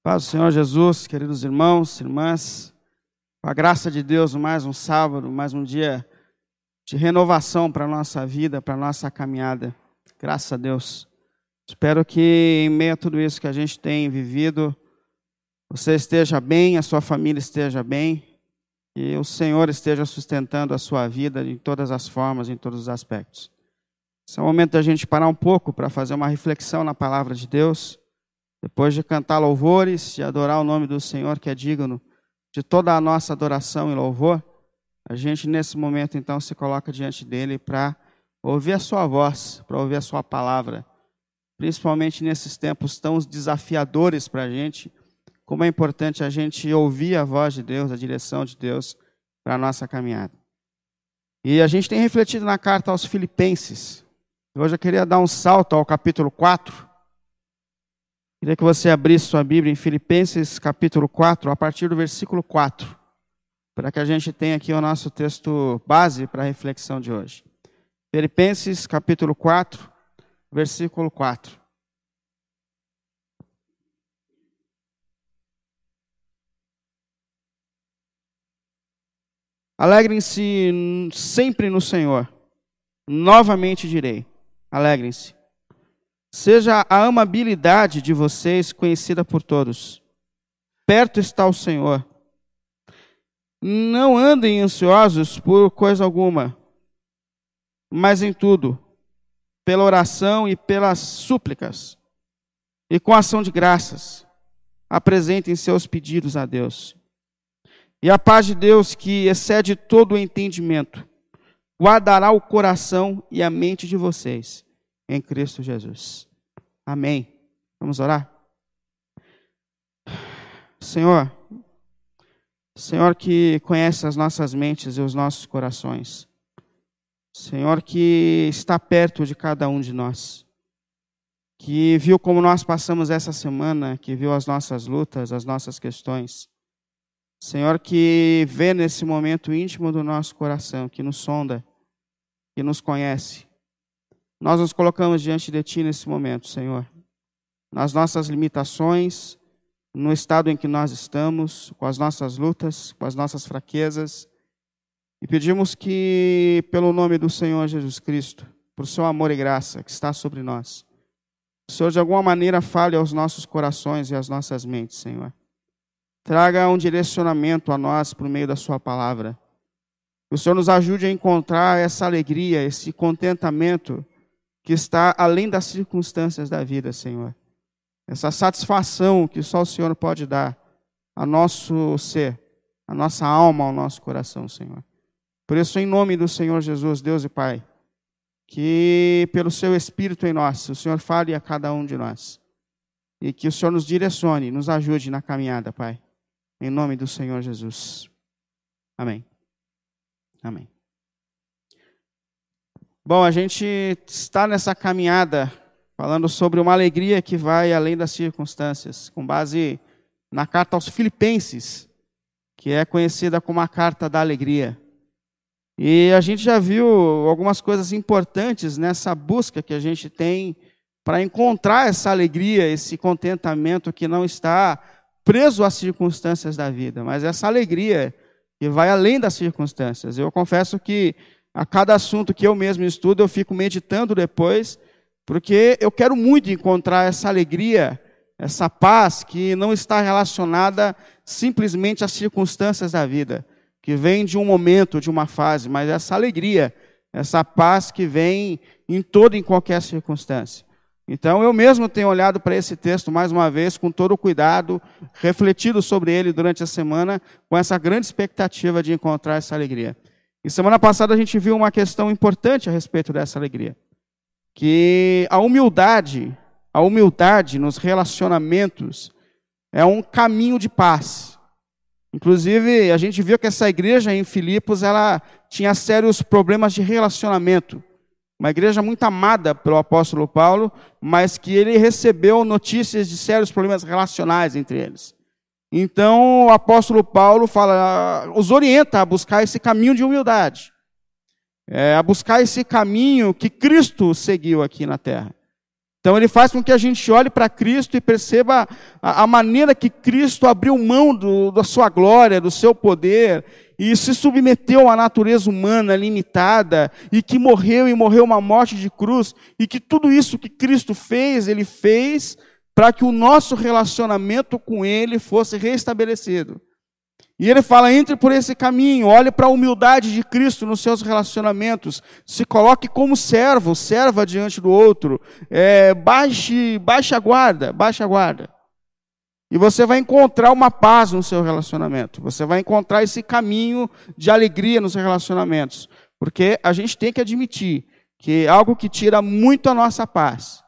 Paz do Senhor Jesus, queridos irmãos, irmãs, com a graça de Deus, mais um sábado, mais um dia de renovação para a nossa vida, para a nossa caminhada. Graças a Deus. Espero que em meio a tudo isso que a gente tem vivido, você esteja bem, a sua família esteja bem, e o Senhor esteja sustentando a sua vida em todas as formas, em todos os aspectos. Esse é o momento da gente parar um pouco para fazer uma reflexão na palavra de Deus depois de cantar louvores e adorar o nome do Senhor, que é digno de toda a nossa adoração e louvor, a gente nesse momento então se coloca diante dele para ouvir a sua voz, para ouvir a sua palavra, principalmente nesses tempos tão desafiadores para a gente, como é importante a gente ouvir a voz de Deus, a direção de Deus para a nossa caminhada. E a gente tem refletido na carta aos Filipenses. Hoje eu queria dar um salto ao capítulo 4, Queria que você abrisse sua Bíblia em Filipenses capítulo 4, a partir do versículo 4, para que a gente tenha aqui o nosso texto base para a reflexão de hoje. Filipenses capítulo 4, versículo 4. Alegrem-se sempre no Senhor. Novamente direi: alegrem-se. Seja a amabilidade de vocês conhecida por todos. Perto está o Senhor. Não andem ansiosos por coisa alguma, mas em tudo, pela oração e pelas súplicas, e com ação de graças, apresentem seus pedidos a Deus. E a paz de Deus, que excede todo o entendimento, guardará o coração e a mente de vocês em Cristo Jesus. Amém. Vamos orar? Senhor, Senhor que conhece as nossas mentes e os nossos corações. Senhor que está perto de cada um de nós. Que viu como nós passamos essa semana, que viu as nossas lutas, as nossas questões. Senhor que vê nesse momento íntimo do nosso coração, que nos sonda, que nos conhece. Nós nos colocamos diante de Ti nesse momento, Senhor, nas nossas limitações, no estado em que nós estamos, com as nossas lutas, com as nossas fraquezas, e pedimos que, pelo nome do Senhor Jesus Cristo, por seu amor e graça que está sobre nós, o Senhor de alguma maneira fale aos nossos corações e às nossas mentes, Senhor. Traga um direcionamento a nós por meio da Sua palavra. Que o Senhor nos ajude a encontrar essa alegria, esse contentamento que está além das circunstâncias da vida, Senhor. Essa satisfação que só o Senhor pode dar a nosso ser, a nossa alma, ao nosso coração, Senhor. Por isso, em nome do Senhor Jesus, Deus e Pai, que pelo seu Espírito em nós, o Senhor fale a cada um de nós. E que o Senhor nos direcione, nos ajude na caminhada, Pai. Em nome do Senhor Jesus. Amém. Amém. Bom, a gente está nessa caminhada falando sobre uma alegria que vai além das circunstâncias, com base na carta aos Filipenses, que é conhecida como a carta da alegria. E a gente já viu algumas coisas importantes nessa busca que a gente tem para encontrar essa alegria, esse contentamento que não está preso às circunstâncias da vida, mas essa alegria que vai além das circunstâncias. Eu confesso que a cada assunto que eu mesmo estudo, eu fico meditando depois, porque eu quero muito encontrar essa alegria, essa paz que não está relacionada simplesmente às circunstâncias da vida, que vem de um momento, de uma fase, mas essa alegria, essa paz que vem em toda e em qualquer circunstância. Então, eu mesmo tenho olhado para esse texto mais uma vez, com todo o cuidado, refletido sobre ele durante a semana, com essa grande expectativa de encontrar essa alegria. E semana passada a gente viu uma questão importante a respeito dessa alegria, que a humildade, a humildade nos relacionamentos é um caminho de paz. Inclusive, a gente viu que essa igreja em Filipos, ela tinha sérios problemas de relacionamento. Uma igreja muito amada pelo apóstolo Paulo, mas que ele recebeu notícias de sérios problemas relacionais entre eles. Então o apóstolo Paulo fala, os orienta a buscar esse caminho de humildade, é, a buscar esse caminho que Cristo seguiu aqui na terra. Então ele faz com que a gente olhe para Cristo e perceba a, a, maneira que Cristo abriu mão do, da sua glória, do seu poder, e se submeteu à natureza humana limitada, e que morreu e morreu uma morte de cruz, e que tudo isso que Cristo fez, ele fez para que o nosso relacionamento com ele fosse restabelecido. E ele fala: entre por esse caminho, olhe para a humildade de Cristo nos seus relacionamentos, se coloque como servo, serva diante do outro, é, baixe, baixe a guarda, baixe a guarda. E você vai encontrar uma paz no seu relacionamento, você vai encontrar esse caminho de alegria nos relacionamentos, porque a gente tem que admitir que algo que tira muito a nossa paz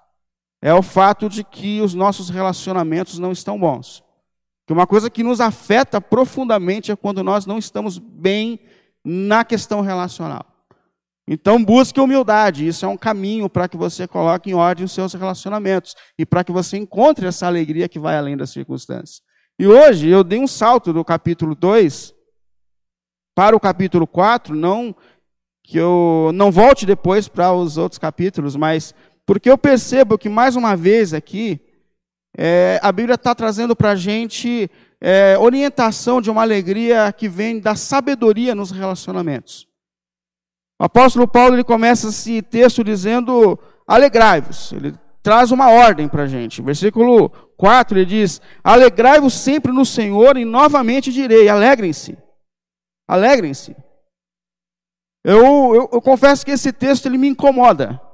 é o fato de que os nossos relacionamentos não estão bons. Que uma coisa que nos afeta profundamente é quando nós não estamos bem na questão relacional. Então busque humildade, isso é um caminho para que você coloque em ordem os seus relacionamentos e para que você encontre essa alegria que vai além das circunstâncias. E hoje eu dei um salto do capítulo 2 para o capítulo 4, não que eu não volte depois para os outros capítulos, mas porque eu percebo que mais uma vez aqui é, a Bíblia está trazendo para a gente é, orientação de uma alegria que vem da sabedoria nos relacionamentos. O apóstolo Paulo ele começa esse texto dizendo: alegrai-vos. Ele traz uma ordem para a gente. Versículo 4 ele diz: Alegrai-vos sempre no Senhor, e novamente direi: alegrem-se. Alegrem-se. Eu, eu, eu confesso que esse texto ele me incomoda.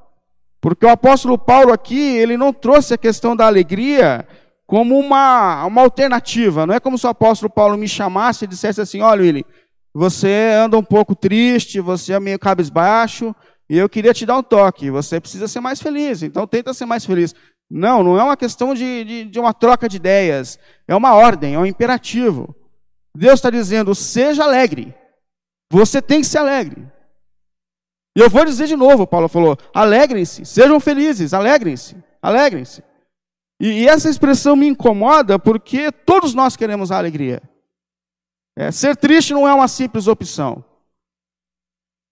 Porque o apóstolo Paulo aqui, ele não trouxe a questão da alegria como uma, uma alternativa. Não é como se o apóstolo Paulo me chamasse e dissesse assim: olha, Willi, você anda um pouco triste, você é meio cabisbaixo, e eu queria te dar um toque. Você precisa ser mais feliz, então tenta ser mais feliz. Não, não é uma questão de, de, de uma troca de ideias. É uma ordem, é um imperativo. Deus está dizendo: seja alegre. Você tem que ser alegre. E eu vou dizer de novo, Paulo falou: alegrem-se, sejam felizes, alegrem-se, alegrem-se. E, e, essa expressão me incomoda porque todos nós queremos a alegria. É, ser triste não é uma simples opção.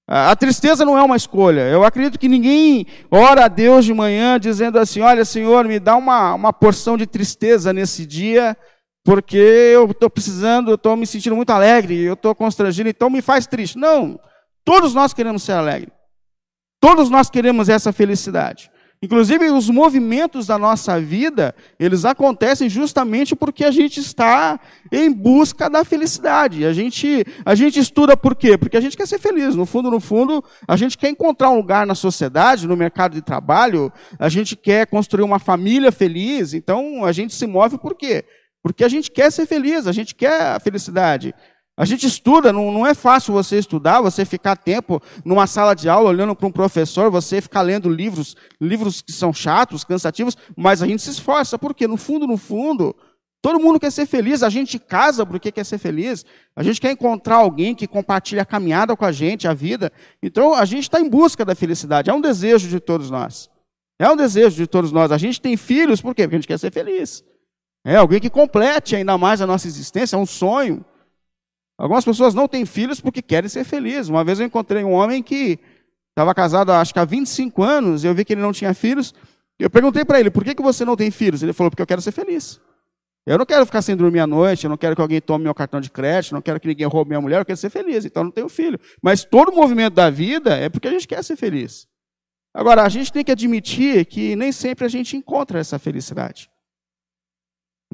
A tristeza não é uma escolha. Eu acredito que ninguém ora a Deus de manhã dizendo assim: Olha, Senhor, me dá uma, uma porção de tristeza nesse dia, porque eu estou precisando, eu estou me sentindo muito alegre, eu estou constrangido, então me faz triste. Não. Todos nós queremos ser alegres. Todos nós queremos essa felicidade. Inclusive, os movimentos da nossa vida, eles acontecem justamente porque a gente está em busca da felicidade. A gente, a gente estuda por quê? Porque a gente quer ser feliz. No fundo, no fundo, a gente quer encontrar um lugar na sociedade, no mercado de trabalho, a gente quer construir uma família feliz. Então, a gente se move por quê? Porque a gente quer ser feliz, a gente quer a felicidade. A gente estuda, não, não é fácil você estudar, você ficar tempo numa sala de aula olhando para um professor, você ficar lendo livros, livros que são chatos, cansativos, mas a gente se esforça, porque no fundo, no fundo, todo mundo quer ser feliz, a gente casa porque quer ser feliz, a gente quer encontrar alguém que compartilha a caminhada com a gente, a vida. Então a gente está em busca da felicidade, é um desejo de todos nós. É um desejo de todos nós. A gente tem filhos, por quê? Porque a gente quer ser feliz. É alguém que complete ainda mais a nossa existência, é um sonho. Algumas pessoas não têm filhos porque querem ser felizes. Uma vez eu encontrei um homem que estava casado acho que há 25 anos, e eu vi que ele não tinha filhos. Eu perguntei para ele, por que, que você não tem filhos? Ele falou, porque eu quero ser feliz. Eu não quero ficar sem dormir à noite, eu não quero que alguém tome meu cartão de crédito, não quero que ninguém roube minha mulher, eu quero ser feliz, então eu não tenho filho. Mas todo o movimento da vida é porque a gente quer ser feliz. Agora, a gente tem que admitir que nem sempre a gente encontra essa felicidade.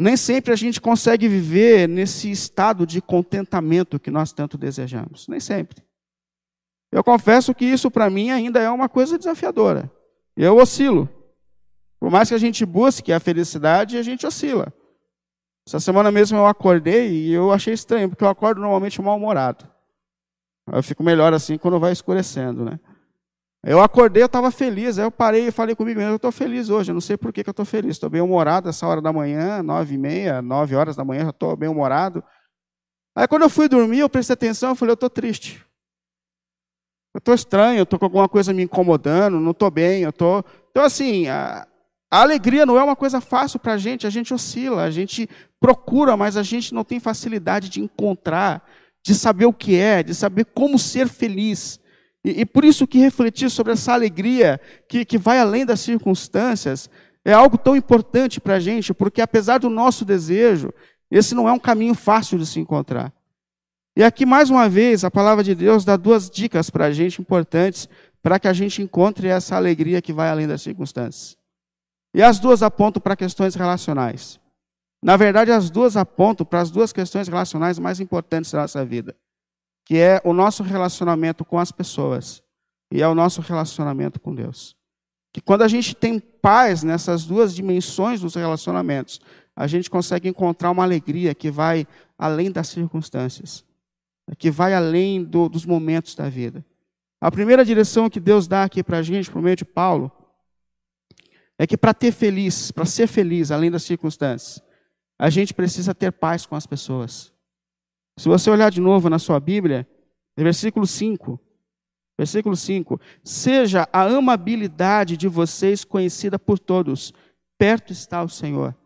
Nem sempre a gente consegue viver nesse estado de contentamento que nós tanto desejamos. Nem sempre. Eu confesso que isso para mim ainda é uma coisa desafiadora. Eu oscilo. Por mais que a gente busque a felicidade, a gente oscila. Essa semana mesmo eu acordei e eu achei estranho, porque eu acordo normalmente mal-humorado. Eu fico melhor assim quando vai escurecendo, né? Eu acordei, eu estava feliz. Aí eu parei e falei comigo mesmo, eu estou feliz hoje. Eu não sei por que, que eu estou feliz. Estou bem humorado essa hora da manhã, nove e meia, nove horas da manhã, já estou bem humorado. Aí quando eu fui dormir, eu prestei atenção, eu falei, eu estou triste. Eu estou estranho, eu estou com alguma coisa me incomodando, não estou bem, eu estou... Então assim, a, a alegria não é uma coisa fácil para a gente, a gente oscila, a gente procura, mas a gente não tem facilidade de encontrar, de saber o que é, de saber como ser feliz. E, e, por isso que refletir sobre essa alegria que, que vai além das circunstâncias é algo tão importante para a gente, porque apesar do nosso desejo, esse não é um caminho fácil de se encontrar. E aqui, mais uma vez, a palavra de Deus dá duas dicas para a gente importantes para que a gente encontre essa alegria que vai além das circunstâncias. E as duas apontam para questões relacionais. Na verdade, as duas apontam para as duas questões relacionais mais importantes da nossa vida, que é o nosso relacionamento com as pessoas e é o nosso relacionamento com Deus. Que quando a gente tem paz nessas duas dimensões dos relacionamentos, a gente consegue encontrar uma alegria que vai além das circunstâncias, que vai além do, dos momentos da vida. A primeira direção que Deus dá aqui para a gente, por meio de Paulo, é que para ter feliz, para ser feliz além das circunstâncias, a gente precisa ter paz com as pessoas. Se você olhar de novo na sua Bíblia, versículo 5, Versículo 5: Seja a amabilidade de vocês conhecida por todos, perto está o Senhor.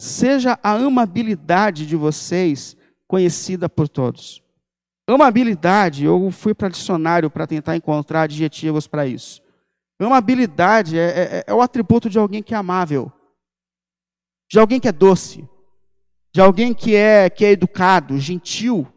Seja a amabilidade de vocês conhecida por todos. Amabilidade, eu fui para dicionário para tentar encontrar adjetivos para isso. Amabilidade é, é, é o atributo de alguém que é amável, de alguém que é doce, de alguém que é, que é educado, gentil,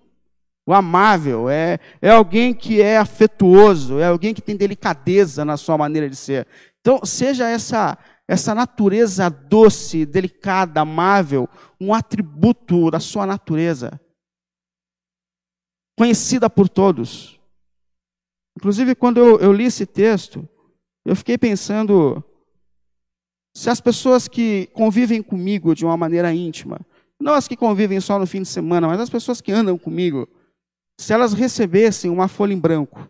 o amável, é, é alguém que é afetuoso, é alguém que tem delicadeza na sua maneira de ser. Então, seja essa, essa natureza doce, delicada, amável, um atributo da sua natureza, conhecida por todos. Inclusive, quando eu, eu li esse texto, eu fiquei pensando se as pessoas que convivem comigo de uma maneira íntima, não as que convivem só no fim de semana, mas as pessoas que andam comigo, se elas recebessem uma folha em branco,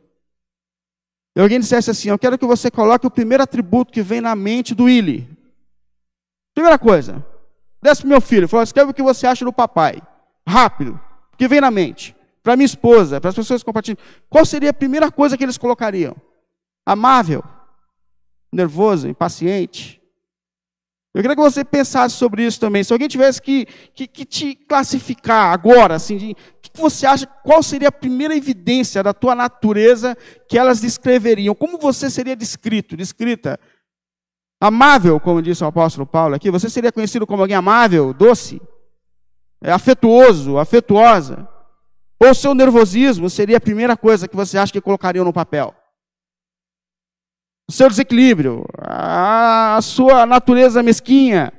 e alguém dissesse assim: Eu quero que você coloque o primeiro atributo que vem na mente do Willy. Primeira coisa, desce para meu filho, fala, escreve o que você acha do papai. Rápido, o que vem na mente. Para minha esposa, para as pessoas que compartilham. Qual seria a primeira coisa que eles colocariam? Amável, nervoso, impaciente, eu queria que você pensasse sobre isso também. Se alguém tivesse que, que, que te classificar agora, assim, que, que você acha, qual seria a primeira evidência da tua natureza que elas descreveriam? Como você seria descrito, descrita? Amável, como disse o apóstolo Paulo aqui, você seria conhecido como alguém amável, doce, é, afetuoso, afetuosa. Ou seu nervosismo seria a primeira coisa que você acha que colocariam no papel? O seu desequilíbrio, a, sua natureza mesquinha,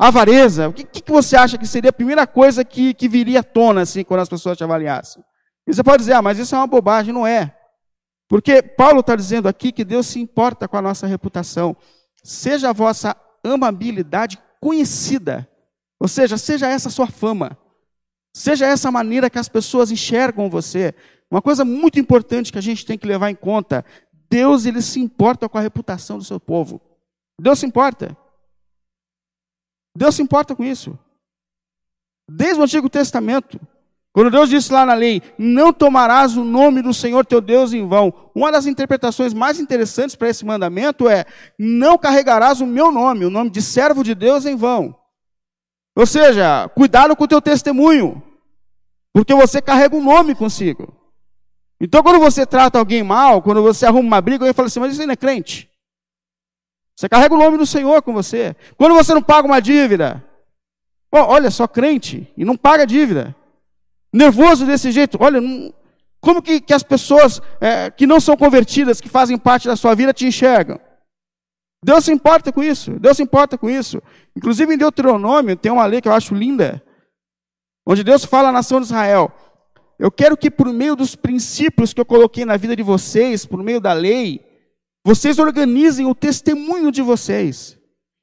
a avareza. O que, que, você acha que seria a primeira coisa que, que viria à tona assim, quando as pessoas te avaliassem? E você pode dizer, ah, mas isso é uma bobagem, não é. Porque Paulo está dizendo aqui que Deus se importa com a nossa reputação. Seja a vossa amabilidade conhecida. Ou seja, seja essa sua fama. Seja essa maneira que as pessoas enxergam você. Uma coisa muito importante que a gente tem que levar em conta Deus ele se importa com a reputação do seu povo. Deus se importa. Deus se importa com isso. Desde o Antigo Testamento, quando Deus disse lá na lei: Não tomarás o nome do Senhor teu Deus em vão. Uma das interpretações mais interessantes para esse mandamento é: Não carregarás o meu nome, o nome de servo de Deus em vão. Ou seja, cuidado com o teu testemunho, porque você carrega um nome consigo. Então, quando você trata alguém mal, quando você arruma uma briga, alguém fala assim: Mas isso não é crente. Você carrega o nome do Senhor com você. Quando você não paga uma dívida, olha só, crente, e não paga dívida. Nervoso desse jeito, olha, como que, que, as pessoas é, que não são convertidas, que fazem parte da sua vida, te enxergam? Deus se importa com isso, Deus se importa com isso. Inclusive em Deuteronômio tem uma lei que eu acho linda, onde Deus fala à nação de Israel: eu quero que por meio dos princípios que eu coloquei na vida de vocês, por meio da lei, vocês organizem o testemunho de vocês.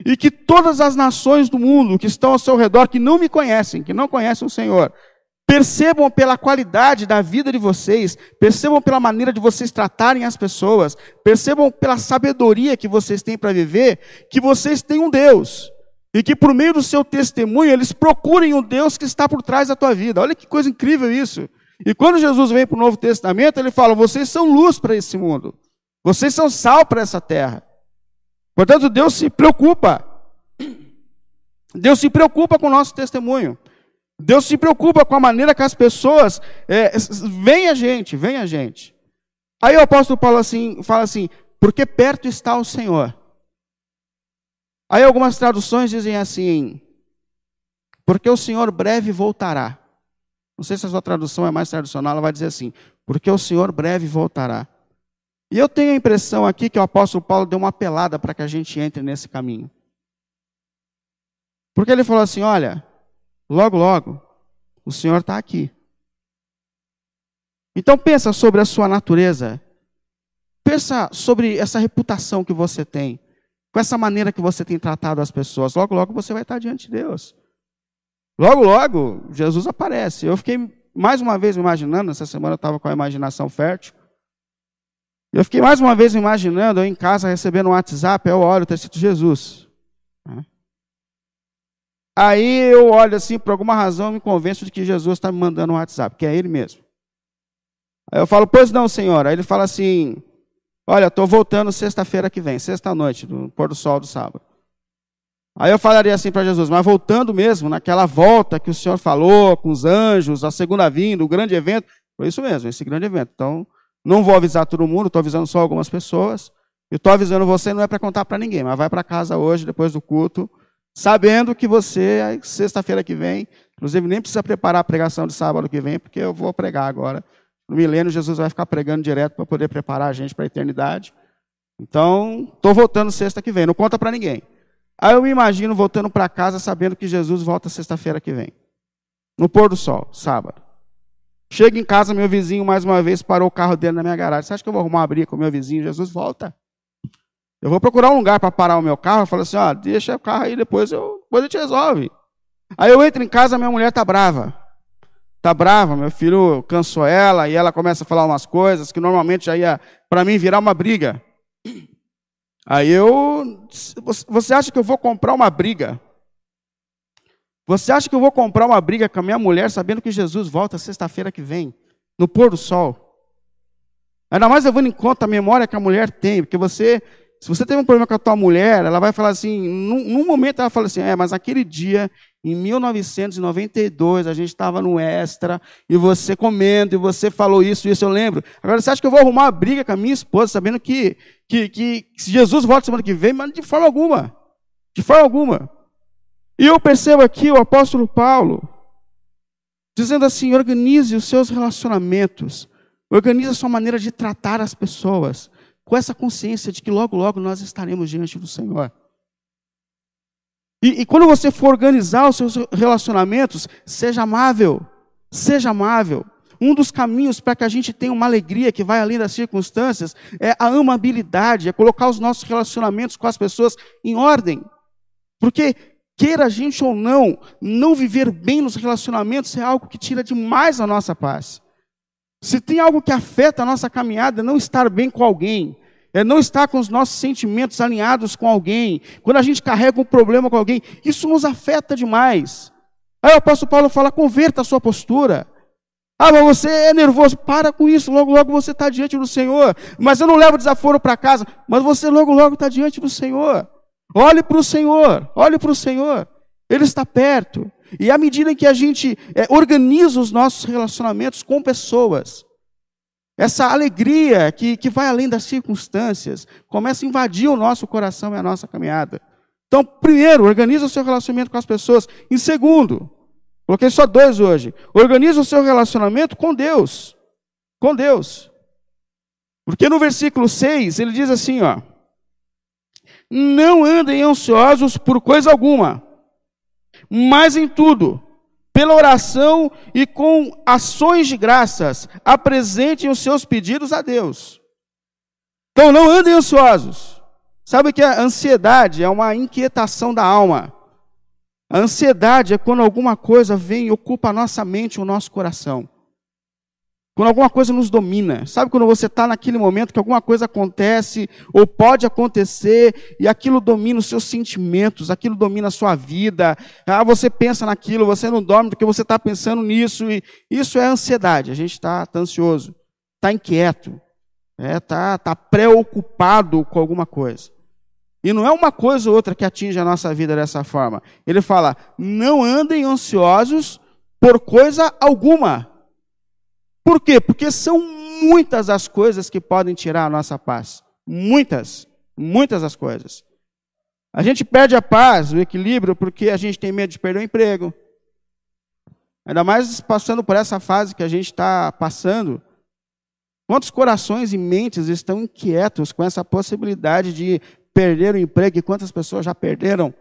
E que todas as nações do mundo que estão ao seu redor, que não me conhecem, que não conhecem o Senhor, percebam pela qualidade da vida de vocês, percebam pela maneira de vocês tratarem as pessoas, percebam pela sabedoria que vocês têm para viver, que vocês têm um Deus. E que por meio do seu testemunho eles procurem o Deus que está por trás da tua vida. Olha que coisa incrível isso. E quando Jesus vem para o Novo Testamento, ele fala: vocês são luz para esse mundo, vocês são sal para essa terra. Portanto, Deus se preocupa. Deus se preocupa com o nosso testemunho. Deus se preocupa com a maneira que as pessoas é, a gente, veem a gente. Aí o apóstolo Paulo assim, fala assim: porque perto está o Senhor. Aí algumas traduções dizem assim: porque o Senhor breve voltará. Não sei se a sua tradução é mais tradicional, ela vai dizer assim: porque o Senhor breve voltará. E eu tenho a impressão aqui que o apóstolo Paulo deu uma pelada para que a gente entre nesse caminho. Porque ele falou assim: olha, logo, logo, o Senhor está aqui. Então pensa sobre a sua natureza. Pensa sobre essa reputação que você tem. Com essa maneira que você tem tratado as pessoas. Logo, logo você vai estar diante de Deus. Logo, logo, Jesus aparece. Eu fiquei mais uma vez imaginando, essa semana eu estava com a imaginação fértil. Eu fiquei mais uma vez imaginando, eu em casa recebendo um WhatsApp, eu olho, está escrito Jesus. Aí eu olho assim, por alguma razão, eu me convenço de que Jesus está me mandando um WhatsApp, que é Ele mesmo. Aí eu falo, pois não, Senhor. Aí ele fala assim: Olha, estou voltando sexta-feira que vem, sexta-noite, no pôr do sol do sábado. Aí eu falaria assim para Jesus, mas voltando mesmo, naquela volta que o Senhor falou, com os anjos, a segunda vinda, o grande evento, foi isso mesmo, esse grande evento. Então, não vou avisar todo mundo, estou avisando só algumas pessoas. E estou avisando você, não é para contar para ninguém, mas vai para casa hoje, depois do culto, sabendo que você, sexta-feira que vem, inclusive nem precisa preparar a pregação de sábado que vem, porque eu vou pregar agora. No milênio, Jesus vai ficar pregando direto para poder preparar a gente para a eternidade. Então, estou voltando sexta que vem, não conta para ninguém. Aí eu me imagino voltando para casa sabendo que Jesus volta sexta-feira que vem. No pôr do sol, sábado. Chego em casa, meu vizinho mais uma vez parou o carro dele na minha garagem. Você acha que eu vou arrumar uma briga com meu vizinho? Jesus volta. Eu vou procurar um lugar para parar o meu carro. Falo assim: ó, deixa o carro aí, depois, eu, depois a gente resolve. Aí eu entro em casa, minha mulher tá brava. Tá brava, meu filho cansou ela e ela começa a falar umas coisas que normalmente já ia para mim virar uma briga. Aí eu, você acha que eu vou comprar uma briga? Você acha que eu vou comprar uma briga com a minha mulher sabendo que Jesus volta sexta-feira que vem, no pôr do sol? Ainda mais levando em conta a memória que a mulher tem, porque você se você teve um problema com a tua mulher, ela vai falar assim, num, num momento ela fala assim, é, mas aquele dia, em 1992, a gente estava no Extra, e você comendo, e você falou isso, isso eu lembro. Agora, você acha que eu vou arrumar uma briga com a minha esposa, sabendo que, que, que se Jesus volta semana que vem, mas de forma alguma. De forma alguma. E eu percebo aqui o apóstolo Paulo, dizendo assim, organize os seus relacionamentos, organize a sua maneira de tratar as pessoas, com essa consciência de que logo, logo nós estaremos diante do Senhor. E, e, quando você for organizar os seus relacionamentos, seja amável, seja amável. Um dos caminhos para que a gente tenha uma alegria que vai além das circunstâncias é a amabilidade, é colocar os nossos relacionamentos com as pessoas em ordem. Porque, queira a gente ou não, não viver bem nos relacionamentos é algo que tira demais a nossa paz. Se tem algo que afeta a nossa caminhada, não estar bem com alguém, é não estar com os nossos sentimentos alinhados com alguém, quando a gente carrega um problema com alguém, isso nos afeta demais. Aí o apóstolo Paulo fala: converta a sua postura. Ah, mas você é nervoso, para com isso, logo, logo você está diante do Senhor. Mas eu não levo desaforo para casa, mas você logo, logo está diante do Senhor. Olhe para o Senhor, olhe para o Senhor, Ele está perto. E à medida que a gente é, organiza os nossos relacionamentos com pessoas, essa alegria que, que vai além das circunstâncias começa a invadir o nosso coração e a nossa caminhada. Então, primeiro, organiza o seu relacionamento com as pessoas. Em segundo, coloquei só dois hoje. Organiza o seu relacionamento com Deus. Com Deus. Porque no versículo 6 ele diz assim, ó: Não andem ansiosos por coisa alguma mas em tudo, pela oração e com ações de graças, apresentem os seus pedidos a Deus. Então não andem ansiosos. Sabe que a ansiedade é uma inquietação da alma. A ansiedade é quando alguma coisa vem e ocupa a nossa mente, o nosso coração. Quando alguma coisa nos domina. Sabe quando você está naquele momento que alguma coisa acontece, ou pode acontecer, e aquilo domina os seus sentimentos, aquilo domina a sua vida. Ah, você pensa naquilo, você não dorme porque você está pensando nisso. E isso é ansiedade. A gente está tá ansioso, está inquieto, está é, tá, tá preocupado com alguma coisa. E não é uma coisa ou outra que atinge a nossa vida dessa forma. Ele fala: não andem ansiosos por coisa alguma. Por quê? Porque são muitas as coisas que podem tirar a nossa paz. Muitas, muitas as coisas. A gente perde a paz, o equilíbrio, porque a gente tem medo de perder o emprego. Ainda mais passando por essa fase que a gente está passando. Quantos corações e mentes estão inquietos com essa possibilidade de perder o emprego? E quantas pessoas já perderam?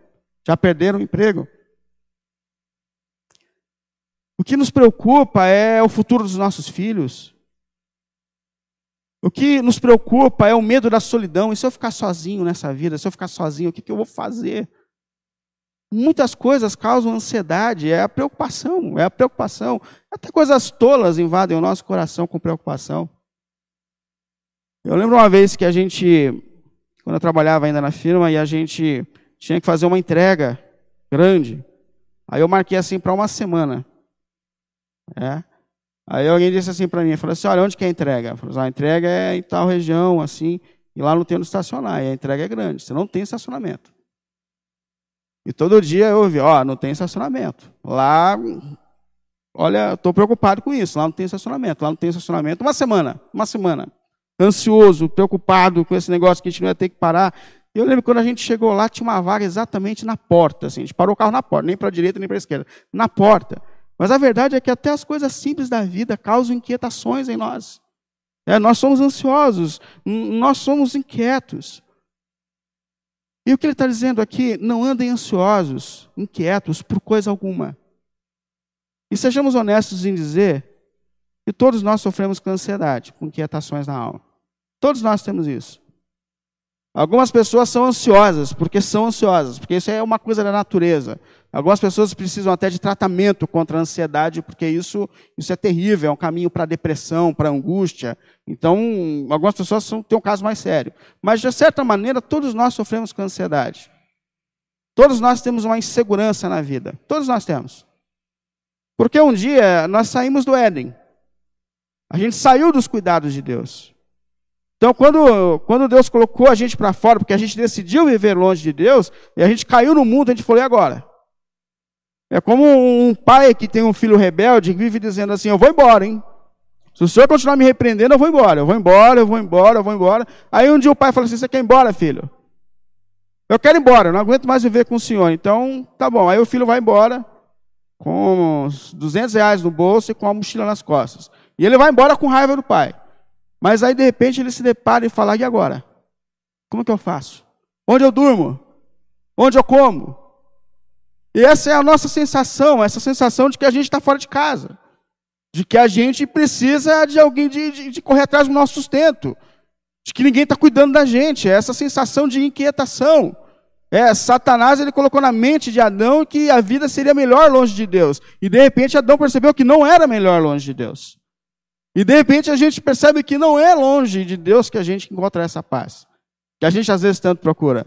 Já perderam o emprego? O que nos preocupa é o futuro dos nossos filhos. O que nos preocupa é o medo da solidão. E se eu ficar sozinho nessa vida? Se eu ficar sozinho, o que, que eu vou fazer? Muitas coisas causam ansiedade, é a preocupação, é a preocupação. Até coisas tolas invadem o nosso coração com preocupação. Eu lembro uma vez que a gente, quando eu trabalhava ainda na firma, e a gente tinha que fazer uma entrega grande. Aí eu marquei assim para uma semana. É. Aí alguém disse assim para mim, falou assim, olha, onde que é a entrega? Falei, assim, ah, a entrega é em tal região, assim, e lá não tem onde estacionar, e a entrega é grande, você não tem estacionamento. E todo dia eu ouvi, ó, não tem estacionamento. Lá, olha, estou preocupado com isso, lá não tem estacionamento, lá não tem estacionamento. Uma semana, uma semana. Ansioso, preocupado com esse negócio que a gente não ia ter que parar. Eu lembro quando a gente chegou lá, tinha uma vaga exatamente na porta, assim, a gente parou o carro na porta, nem para a direita nem para a esquerda, na porta. Mas a verdade é que até as coisas simples da vida causam inquietações em nós. É, nós somos ansiosos, nós somos inquietos. E o que ele está dizendo aqui? Não andem ansiosos, inquietos por coisa alguma. E sejamos honestos em dizer que todos nós sofremos com ansiedade, com inquietações na alma. Todos nós temos isso. Algumas pessoas são ansiosas porque são ansiosas, porque isso é uma coisa da natureza. Algumas pessoas precisam até de tratamento contra a ansiedade, porque isso, isso é terrível, é um caminho para depressão, para angústia. Então, algumas pessoas são, têm um caso mais sério. Mas, de certa maneira, todos nós sofremos com ansiedade. Todos nós temos uma insegurança na vida. Todos nós temos. Porque um dia nós saímos do Éden. A gente saiu dos cuidados de Deus. Então, quando, quando Deus colocou a gente para fora, porque a gente decidiu viver longe de Deus, e a gente caiu no mundo, a gente falou, e agora? É como um pai que tem um filho rebelde que vive dizendo assim: Eu vou embora, hein? Se o senhor continuar me repreendendo, eu vou embora, eu vou embora, eu vou embora, eu vou embora. Aí um dia o pai fala assim: Você quer ir embora, filho? Eu quero ir embora, eu não aguento mais viver com o senhor. Então, tá bom. Aí o filho vai embora com uns 200 reais no bolso e com a mochila nas costas. E ele vai embora com raiva do pai. Mas aí, de repente, ele se depara e fala: E agora? Como que eu faço? Onde eu durmo? Onde eu como? E essa é a nossa sensação, essa sensação de que a gente está fora de casa. De que a gente precisa de alguém de, de, de correr atrás do nosso sustento. De que ninguém está cuidando da gente. É essa sensação de inquietação. É, Satanás ele colocou na mente de Adão que a vida seria melhor longe de Deus. E de repente Adão percebeu que não era melhor longe de Deus. E de repente a gente percebe que não é longe de Deus que a gente encontra essa paz. Que a gente às vezes tanto procura.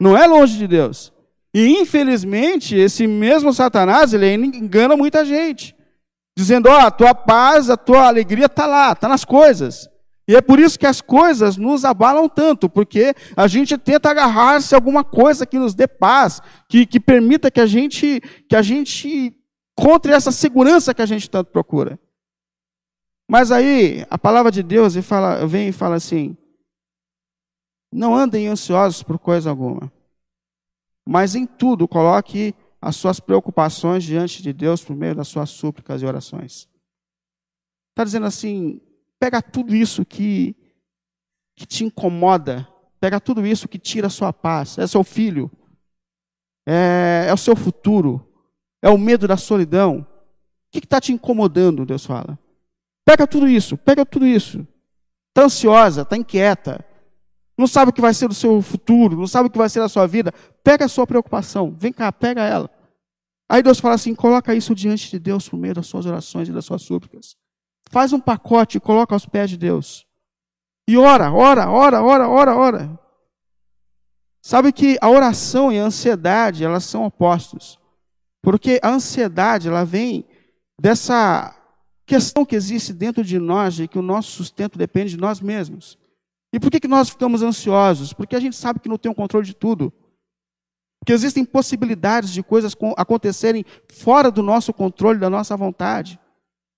Não é longe de Deus. E infelizmente, esse mesmo Satanás, ele engana muita gente. Dizendo, ó, oh, a tua paz, a tua alegria está lá, está nas coisas. E é por isso que as coisas nos abalam tanto, porque a gente tenta agarrar-se a alguma coisa que nos dê paz, que, que permita que a gente que a gente encontre essa segurança que a gente tanto procura. Mas aí a palavra de Deus vem e fala assim: não andem ansiosos por coisa alguma. Mas em tudo, coloque as suas preocupações diante de Deus por meio das suas súplicas e orações. Está dizendo assim: pega tudo isso que, que te incomoda, pega tudo isso que tira a sua paz. É seu filho, é, é o seu futuro, é o medo da solidão. O que está te incomodando? Deus fala. Pega tudo isso, pega tudo isso. Está ansiosa, está inquieta, não sabe o que vai ser do seu futuro, não sabe o que vai ser da sua vida, pega a sua preocupação, vem cá, pega ela. Aí Deus fala assim: coloca isso diante de Deus por meio das suas orações e das suas súplicas. Faz um pacote e coloca aos pés de Deus. E ora, ora, ora, ora, ora, ora. Sabe que a oração e a ansiedade, elas são opostos. Porque a ansiedade, ela vem dessa questão que existe dentro de nós, de que o nosso sustento depende de nós mesmos. E por que, que nós ficamos ansiosos? Porque a gente sabe que não tem o controle de tudo. Porque existem possibilidades de coisas acontecerem fora do nosso controle, da nossa vontade.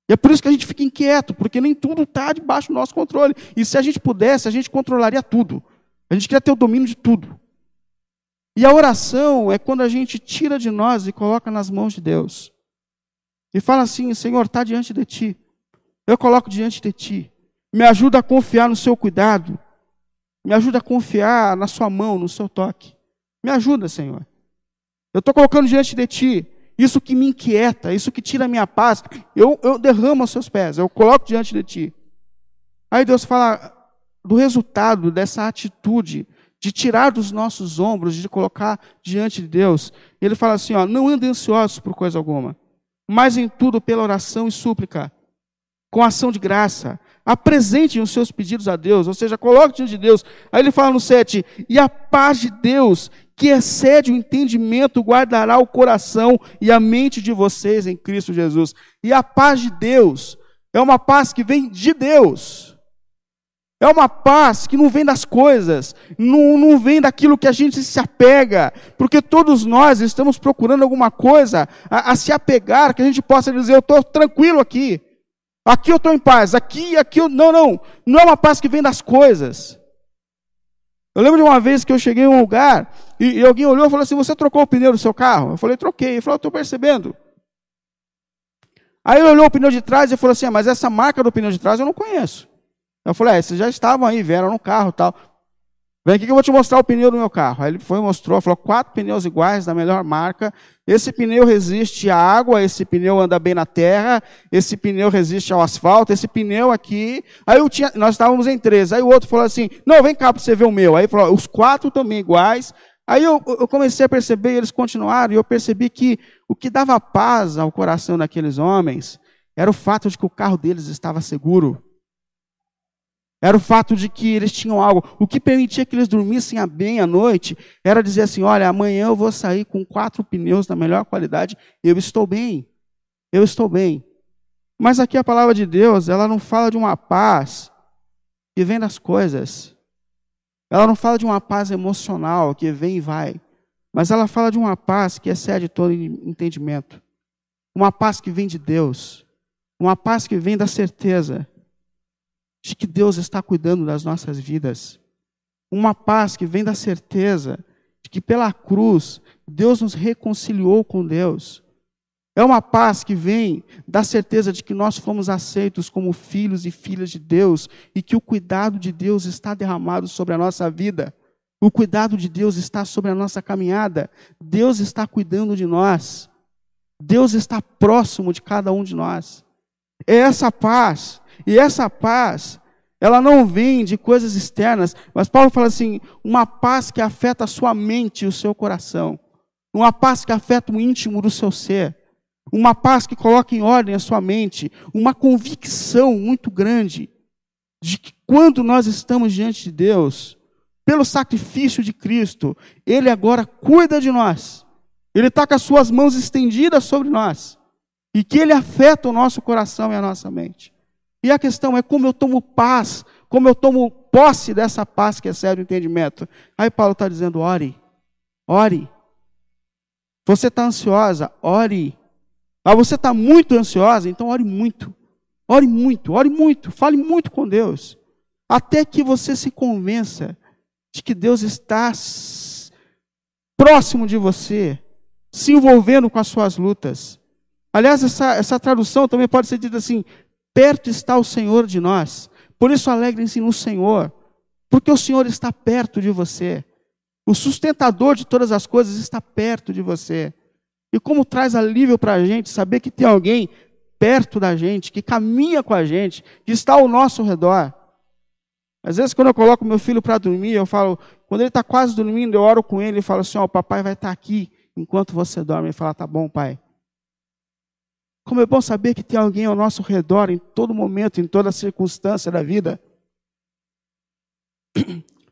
E é por isso que a gente fica inquieto, porque nem tudo está debaixo do nosso controle. E se a gente pudesse, a gente controlaria tudo. A gente queria ter o domínio de tudo. E a oração é quando a gente tira de nós e coloca nas mãos de Deus. E fala assim: Senhor, está diante de ti. Eu coloco diante de ti. Me ajuda a confiar no seu cuidado. Me ajuda a confiar na sua mão, no seu toque. Me ajuda, Senhor. Eu estou colocando diante de ti isso que me inquieta, isso que tira a minha paz. Eu, eu derramo aos seus pés, eu coloco diante de ti. Aí Deus fala do resultado dessa atitude de tirar dos nossos ombros, de colocar diante de Deus. Ele fala assim: ó, não andem ansiosos por coisa alguma, mas em tudo pela oração e súplica, com ação de graça, apresentem os seus pedidos a Deus, ou seja, coloque diante de Deus. Aí ele fala no 7: e a paz de Deus, que excede o entendimento, guardará o coração e a mente de vocês em Cristo Jesus. E a paz de Deus é uma paz que vem de Deus. É uma paz que não vem das coisas, não, não vem daquilo que a gente se apega, porque todos nós estamos procurando alguma coisa a, a se apegar, que a gente possa dizer, eu estou tranquilo aqui, aqui eu estou em paz, aqui, aqui eu. Não, não, não é uma paz que vem das coisas. Eu lembro de uma vez que eu cheguei em um lugar e, e alguém olhou e falou assim: Você trocou o pneu do seu carro? Eu falei: Troquei. Ele falou: Estou percebendo. Aí ele olhou o pneu de trás e falou assim: ah, Mas essa marca do pneu de trás eu não conheço. Eu falei, é, vocês já estavam aí, vieram no carro tal. Vem aqui que eu vou te mostrar o pneu do meu carro. Aí ele foi e mostrou, falou, quatro pneus iguais, da melhor marca. Esse pneu resiste à água, esse pneu anda bem na terra, esse pneu resiste ao asfalto, esse pneu aqui. Aí eu tinha, nós estávamos em três. Aí o outro falou assim, não, vem cá para você ver o meu. Aí falou, os quatro também iguais. Aí eu, eu comecei a perceber, e eles continuaram, e eu percebi que o que dava paz ao coração daqueles homens era o fato de que o carro deles estava seguro. Era o fato de que eles tinham algo. O que permitia que eles dormissem bem à noite era dizer assim: olha, amanhã eu vou sair com quatro pneus da melhor qualidade, eu estou bem. Eu estou bem. Mas aqui a palavra de Deus, ela não fala de uma paz que vem das coisas. Ela não fala de uma paz emocional que vem e vai. Mas ela fala de uma paz que excede todo entendimento. Uma paz que vem de Deus. Uma paz que vem da certeza de que Deus está cuidando das nossas vidas. Uma paz que vem da certeza de que pela cruz Deus nos reconciliou com Deus. É uma paz que vem da certeza de que nós fomos aceitos como filhos e filhas de Deus e que o cuidado de Deus está derramado sobre a nossa vida. O cuidado de Deus está sobre a nossa caminhada. Deus está cuidando de nós. Deus está próximo de cada um de nós. É essa paz e essa paz, ela não vem de coisas externas, mas Paulo fala assim: uma paz que afeta a sua mente e o seu coração, uma paz que afeta o íntimo do seu ser, uma paz que coloca em ordem a sua mente, uma convicção muito grande de que quando nós estamos diante de Deus, pelo sacrifício de Cristo, Ele agora cuida de nós, Ele está com as suas mãos estendidas sobre nós, e que Ele afeta o nosso coração e a nossa mente. E a questão é como eu tomo paz, como eu tomo posse dessa paz que é sério entendimento. Aí Paulo está dizendo: ore, ore. Você está ansiosa? Ore. Ah, você está muito ansiosa? Então ore muito. Ore muito, ore muito, fale muito com Deus. Até que você se convença de que Deus está próximo de você, se envolvendo com as suas lutas. Aliás, essa, essa tradução também pode ser dita assim: Perto está o Senhor de nós. Por isso alegrem-se no Senhor, porque o Senhor está perto de você. O sustentador de todas as coisas está perto de você. E como traz alívio para a gente saber que tem alguém perto da gente, que caminha com a gente, que está ao nosso redor. Às vezes, quando eu coloco meu filho para dormir, eu falo, quando ele está quase dormindo, eu oro com ele e falo assim: Ó, oh, papai vai estar tá aqui enquanto você dorme. Ele fala: Tá bom, pai. Como é bom saber que tem alguém ao nosso redor em todo momento, em toda circunstância da vida.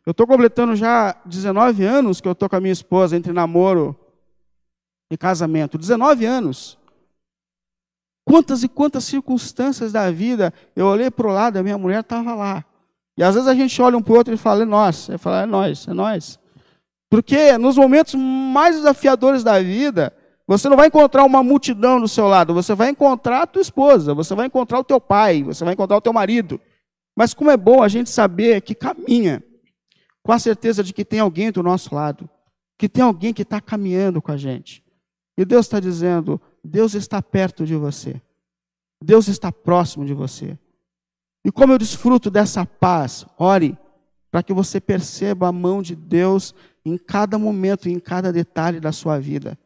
Eu estou completando já 19 anos que eu estou com a minha esposa entre namoro e casamento. 19 anos. Quantas e quantas circunstâncias da vida eu olhei para o lado a minha mulher estava lá. E às vezes a gente olha um para o outro e fala, é nós. Eu falo, é nós, é nós. Porque nos momentos mais desafiadores da vida, você não vai encontrar uma multidão do seu lado, você vai encontrar a tua esposa, você vai encontrar o teu pai, você vai encontrar o teu marido. Mas como é bom a gente saber que caminha com a certeza de que tem alguém do nosso lado. que tem alguém que está caminhando com a gente. E Deus está dizendo: Deus está perto de você. Deus está próximo de você. E como eu desfruto dessa paz, ore para que você perceba a mão de Deus em cada momento, em cada detalhe da sua vida.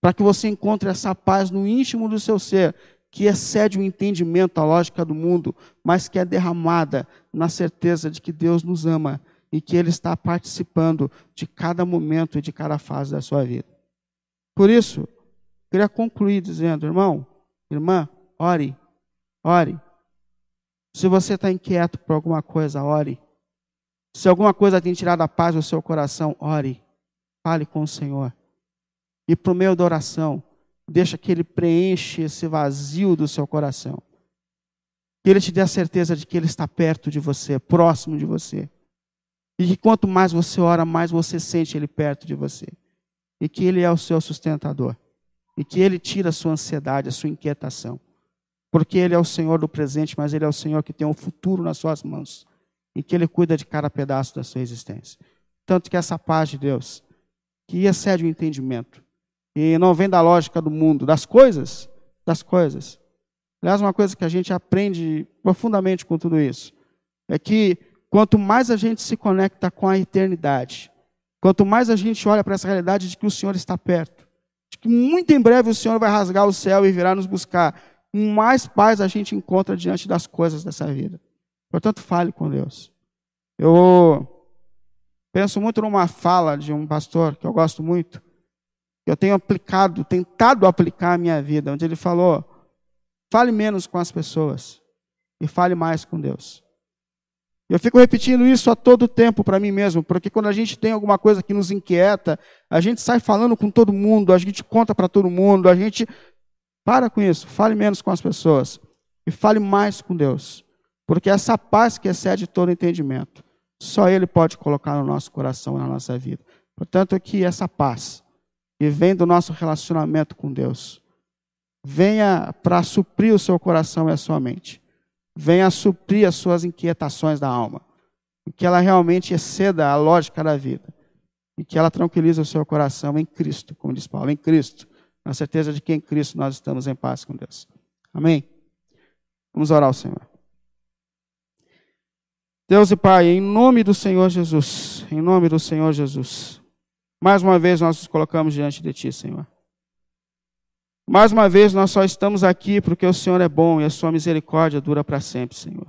Para que você encontre essa paz no íntimo do seu ser, que excede o entendimento, a lógica do mundo, mas que é derramada na certeza de que Deus nos ama e que Ele está participando de cada momento e de cada fase da sua vida. Por isso, queria concluir dizendo, irmão, irmã, ore, ore. Se você está inquieto por alguma coisa, ore. Se alguma coisa tem tirado a paz do seu coração, ore. Fale com o Senhor. E por meio da oração, deixa que Ele preenche esse vazio do seu coração. Que Ele te dê a certeza de que Ele está perto de você, próximo de você. E que quanto mais você ora, mais você sente Ele perto de você. E que Ele é o seu sustentador. E que Ele tira a sua ansiedade, a sua inquietação. Porque Ele é o Senhor do presente, mas Ele é o Senhor que tem o um futuro nas suas mãos. E que Ele cuida de cada pedaço da sua existência. Tanto que essa paz de Deus, que excede o entendimento, e não vem da lógica do mundo, das coisas, das coisas. Aliás, uma coisa que a gente aprende profundamente com tudo isso, é que quanto mais a gente se conecta com a eternidade, quanto mais a gente olha para essa realidade de que o Senhor está perto, de que muito em breve o Senhor vai rasgar o céu e virá nos buscar, mais paz a gente encontra diante das coisas dessa vida. Portanto, fale com Deus. Eu penso muito numa fala de um pastor que eu gosto muito, eu tenho aplicado, tentado aplicar a minha vida, onde ele falou: fale menos com as pessoas e fale mais com Deus. Eu fico repetindo isso a todo tempo para mim mesmo, porque quando a gente tem alguma coisa que nos inquieta, a gente sai falando com todo mundo, a gente conta para todo mundo, a gente. Para com isso, fale menos com as pessoas e fale mais com Deus, porque essa paz que excede todo entendimento, só Ele pode colocar no nosso coração, na nossa vida. Portanto, que essa paz, que vem do nosso relacionamento com Deus, venha para suprir o seu coração e a sua mente venha suprir as suas inquietações da alma. E que ela realmente exceda a lógica da vida. E que ela tranquilize o seu coração em Cristo, como diz Paulo, em Cristo. Na certeza de que em Cristo nós estamos em paz com Deus. Amém? Vamos orar ao Senhor. Deus e Pai, em nome do Senhor Jesus, em nome do Senhor Jesus, mais uma vez nós nos colocamos diante de Ti, Senhor. Mais uma vez, nós só estamos aqui porque o Senhor é bom e a sua misericórdia dura para sempre, Senhor.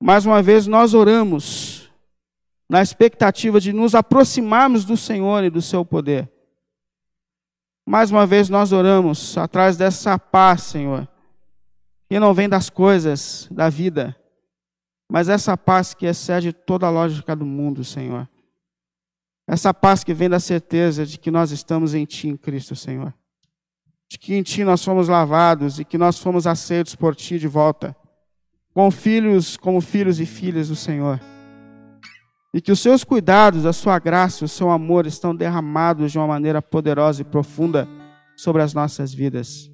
Mais uma vez, nós oramos na expectativa de nos aproximarmos do Senhor e do seu poder. Mais uma vez, nós oramos atrás dessa paz, Senhor, que não vem das coisas da vida, mas essa paz que excede toda a lógica do mundo, Senhor. Essa paz que vem da certeza de que nós estamos em Ti, em Cristo, Senhor. De que em Ti nós fomos lavados e que nós fomos aceitos por Ti de volta, com filhos como filhos e filhas do Senhor. E que os Seus cuidados, a Sua graça, o Seu amor estão derramados de uma maneira poderosa e profunda sobre as nossas vidas.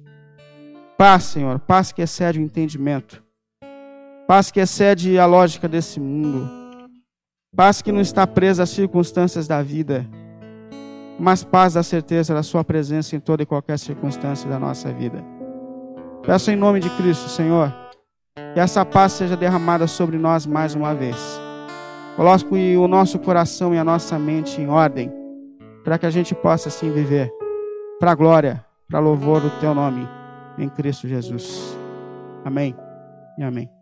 Paz, Senhor, paz que excede o entendimento, paz que excede a lógica desse mundo, paz que não está presa às circunstâncias da vida mas paz da certeza da Sua presença em toda e qualquer circunstância da nossa vida. Peço em nome de Cristo, Senhor, que essa paz seja derramada sobre nós mais uma vez. Coloque o nosso coração e a nossa mente em ordem, para que a gente possa assim viver, para a glória, para louvor do Teu nome, em Cristo Jesus. Amém e amém.